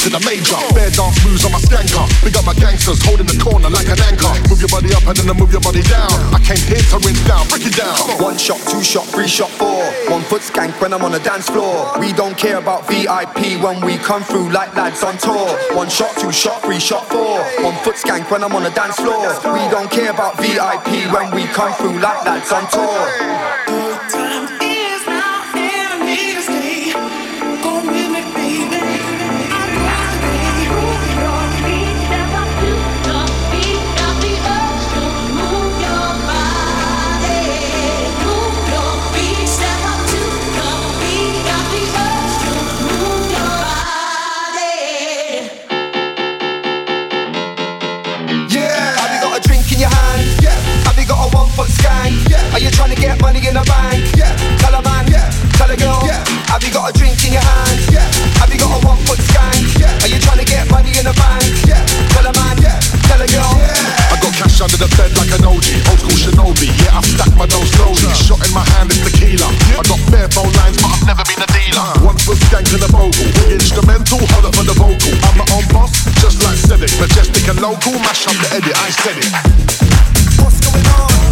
to the major. Bare dance moves on my skanker. Big up my gangsters, holding the corner like an anchor. Move your body up and then I move your body down. I came here to rinse down, break it down. One shot, two shot, three shot, four. One foot skank when I'm on the dance floor. We don't care about VIP when we come through like lads on tour. One shot, two shot, three shot, four. One foot skank when I'm on the dance floor. We don't care about VIP when we come through like lads on tour. In the bank? Yeah. Tell a man. Yeah. Tell a girl. Yeah. Have you got a drink in your hand? Yeah. Have you got a one foot skank? Yeah. Are you trying to get money in the bank? Yeah. Tell a man. Yeah. Tell a girl. Yeah. I got cash under the bed like an OG, old school Shinobi. Yeah, I've stacked my dough slowly. Shot in my hand is tequila. I got bare phone lines, but I've never been a dealer. Uh-huh. One foot skank in the vocal, big instrumental, hold up for the vocal. I'm my own boss, just like Cedric, majestic and local. Mash up the edit, I said it. What's going on?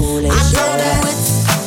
foolish. I that with